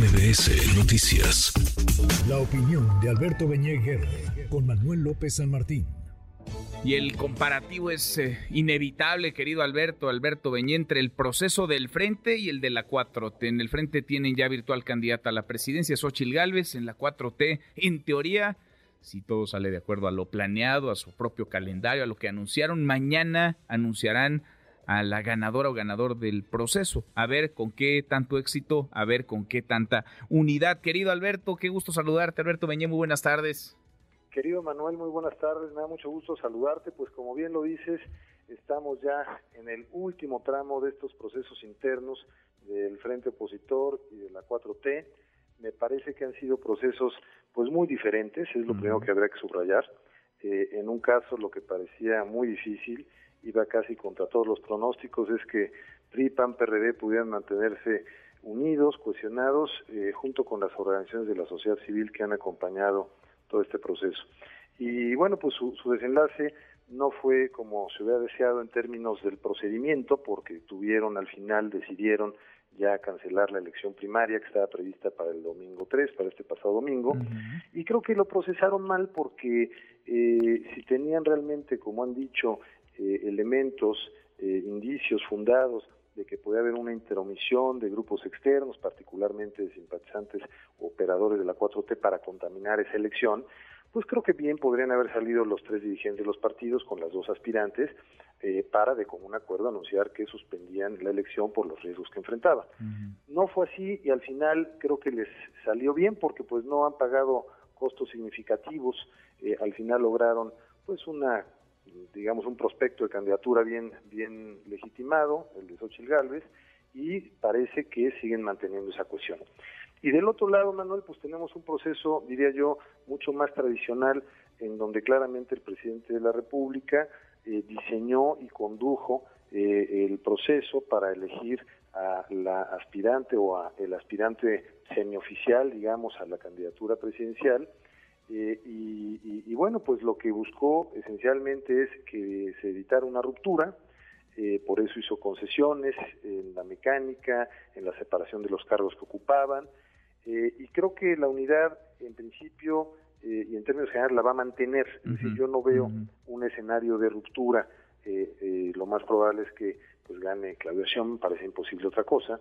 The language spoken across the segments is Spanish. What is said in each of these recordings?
MBS Noticias. La opinión de Alberto Beñé con Manuel López San Martín. Y el comparativo es eh, inevitable, querido Alberto, Alberto Beñé, entre el proceso del Frente y el de la 4T. En el Frente tienen ya virtual candidata a la presidencia, Xochil Gálvez, en la 4T, en teoría, si todo sale de acuerdo a lo planeado, a su propio calendario, a lo que anunciaron, mañana anunciarán a la ganadora o ganador del proceso. A ver con qué tanto éxito, a ver con qué tanta unidad. Querido Alberto, qué gusto saludarte. Alberto Beñé, muy buenas tardes. Querido Manuel, muy buenas tardes. Me da mucho gusto saludarte. Pues como bien lo dices, estamos ya en el último tramo de estos procesos internos del Frente Opositor y de la 4T. Me parece que han sido procesos pues muy diferentes, es lo primero que habría que subrayar. Eh, en un caso lo que parecía muy difícil iba casi contra todos los pronósticos, es que PRI, PAN, PRD pudieran mantenerse unidos, cohesionados, eh, junto con las organizaciones de la sociedad civil que han acompañado todo este proceso. Y bueno, pues su, su desenlace no fue como se hubiera deseado en términos del procedimiento, porque tuvieron al final, decidieron ya cancelar la elección primaria que estaba prevista para el domingo 3, para este pasado domingo, y creo que lo procesaron mal porque eh, si tenían realmente, como han dicho, eh, elementos, eh, indicios fundados de que puede haber una interomisión de grupos externos, particularmente de simpatizantes o operadores de la 4T para contaminar esa elección, pues creo que bien podrían haber salido los tres dirigentes de los partidos con las dos aspirantes eh, para de común acuerdo anunciar que suspendían la elección por los riesgos que enfrentaban. No fue así y al final creo que les salió bien porque pues no han pagado costos significativos, al final lograron pues una digamos, un prospecto de candidatura bien, bien legitimado, el de Xochitl Galvez, y parece que siguen manteniendo esa cuestión. Y del otro lado, Manuel, pues tenemos un proceso, diría yo, mucho más tradicional, en donde claramente el presidente de la República eh, diseñó y condujo eh, el proceso para elegir a la aspirante o a el aspirante semioficial, digamos, a la candidatura presidencial, eh, y, bueno, pues lo que buscó esencialmente es que se evitara una ruptura, eh, por eso hizo concesiones en la mecánica, en la separación de los cargos que ocupaban, eh, y creo que la unidad, en principio y en términos generales, la va a mantener. Es decir, yo no veo un escenario de ruptura. lo más probable es que pues gane Claudia Sheinbaum, parece imposible otra cosa,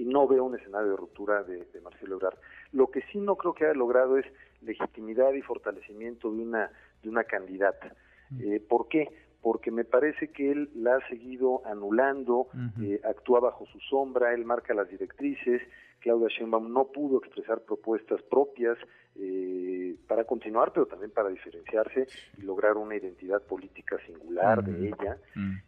y no veo un escenario de ruptura de, Marcelo Ebrard. Lo que sí no creo que haya logrado es legitimidad y fortalecimiento de una, de una candidata. Eh, ¿Por qué? Porque me parece que él la ha seguido anulando, eh, actúa bajo su sombra, él marca las directrices, Claudia Sheinbaum no pudo expresar propuestas propias eh, para continuar, pero también para diferenciarse y lograr una identidad política singular de ella. Eh,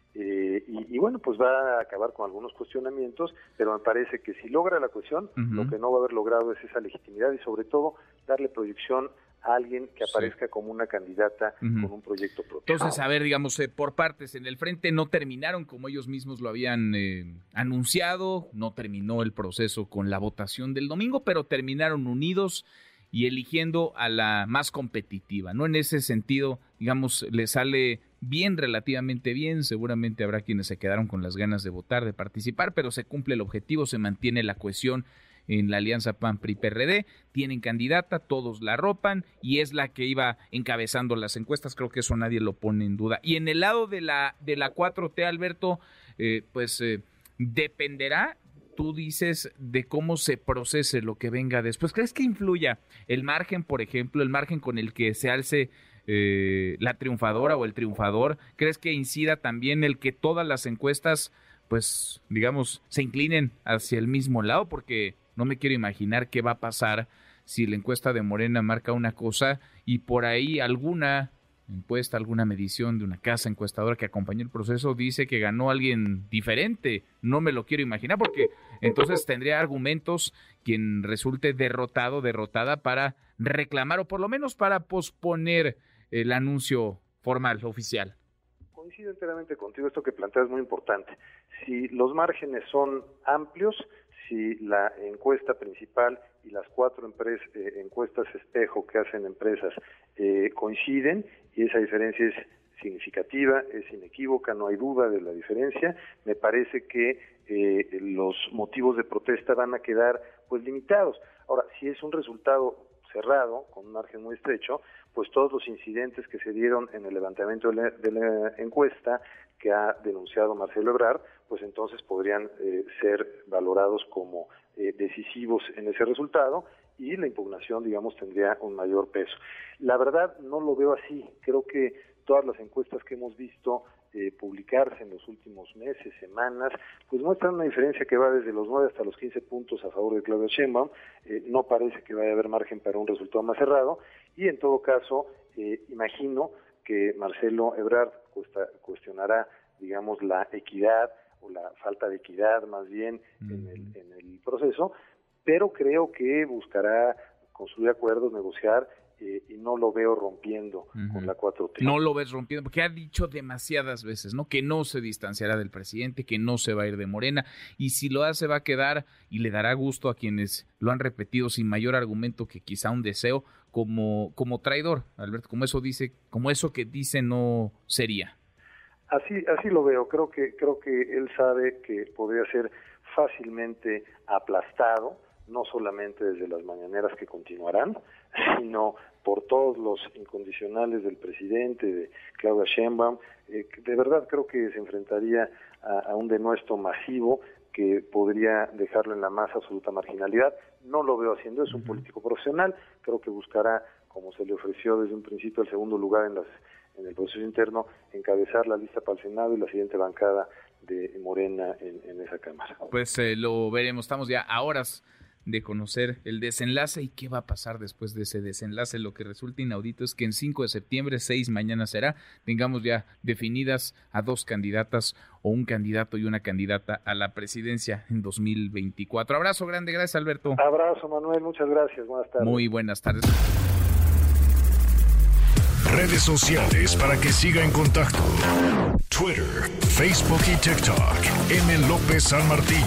y, bueno, pues va a acabar con algunos cuestionamientos, pero me parece que si logra la cuestión, lo que no va a haber logrado es esa legitimidad y sobre todo darle proyección a alguien que aparezca como una candidata con un proyecto propio. Entonces, a ver, digamos, eh, por partes, en el frente no terminaron como ellos mismos lo habían eh, anunciado, no terminó el proceso con la votación del domingo, pero terminaron unidos y eligiendo a la más competitiva, ¿no? En ese sentido, digamos, le sale bien, relativamente bien, seguramente habrá quienes se quedaron con las ganas de votar, de participar, pero se cumple el objetivo, se mantiene la cohesión en la alianza PAN-PRI-PRD, tienen candidata, todos la ropan y es la que iba encabezando las encuestas, creo que eso nadie lo pone en duda. Y en el lado de la, de la 4T, Alberto, eh, pues eh, dependerá tú dices de cómo se procese lo que venga después. ¿Crees que influya el margen, por ejemplo, el margen con el que se alce eh, la triunfadora o el triunfador? ¿Crees que incida también el que todas las encuestas, pues, digamos, se inclinen hacia el mismo lado? Porque no me quiero imaginar qué va a pasar si la encuesta de Morena marca una cosa y por ahí alguna encuesta, alguna medición de una casa encuestadora que acompañó el proceso dice que ganó alguien diferente. No me lo quiero imaginar porque entonces tendría argumentos quien resulte derrotado, derrotada para reclamar o por lo menos para posponer el anuncio formal, oficial. Coincido enteramente contigo, esto que planteas es muy importante. Si los márgenes son amplios, si la encuesta principal y las cuatro eh, encuestas espejo que hacen empresas eh, coinciden y esa diferencia es significativa, es inequívoca, no hay duda de la diferencia. Me parece que eh, los motivos de protesta van a quedar pues limitados. Ahora, si es un resultado cerrado, con un margen muy estrecho, pues todos los incidentes que se dieron en el levantamiento de la, encuesta que ha denunciado Marcelo Ebrard, pues entonces podrían eh, ser valorados como eh, decisivos en ese resultado y la impugnación, digamos, tendría un mayor peso. La verdad no lo veo así. Creo que todas las encuestas que hemos visto eh, publicarse en los últimos meses, semanas, pues muestran una diferencia que va desde los 9 hasta los 15 puntos a favor de Claudia Sheinbaum. Eh, no parece que vaya a haber margen para un resultado más cerrado y en todo caso, eh, imagino que Marcelo Ebrard cuestionará, digamos, la equidad o la falta de equidad más bien en, el, en el proceso, pero creo que buscará construir acuerdos, negociar eh, y no lo veo rompiendo con la 4T. No lo ves rompiendo, porque ha dicho demasiadas veces, ¿no? Que no se distanciará del presidente, que no se va a ir de Morena, y si lo hace va a quedar y le dará gusto a quienes lo han repetido sin mayor argumento que quizá un deseo como, como traidor, Alberto, como eso dice, como eso que dice no sería. Así, así lo veo, creo que, creo que él sabe que podría ser fácilmente aplastado, no solamente desde las mañaneras que continuarán, sino por todos los incondicionales del presidente, de Claudia Sheinbaum. Eh, de verdad creo que se enfrentaría a, un denuesto masivo que podría dejarlo en la más absoluta marginalidad. No lo veo haciendo, es un político profesional, creo que buscará, como se le ofreció desde un principio, el segundo lugar en, las, en el proceso interno, encabezar la lista para el Senado y la siguiente bancada de Morena en, esa Cámara. Pues eh, lo veremos, estamos ya a horas de conocer el desenlace y qué va a pasar después de ese desenlace. Lo que resulta inaudito es que en 5 de septiembre, 6 mañana será, tengamos ya definidas a dos candidatas o un candidato y una candidata a la presidencia en 2024. Abrazo grande, gracias Alberto. Abrazo Manuel, muchas gracias, buenas tardes. Muy buenas tardes. Redes sociales para que siga en contacto: Twitter, Facebook y TikTok. M. López San Martín.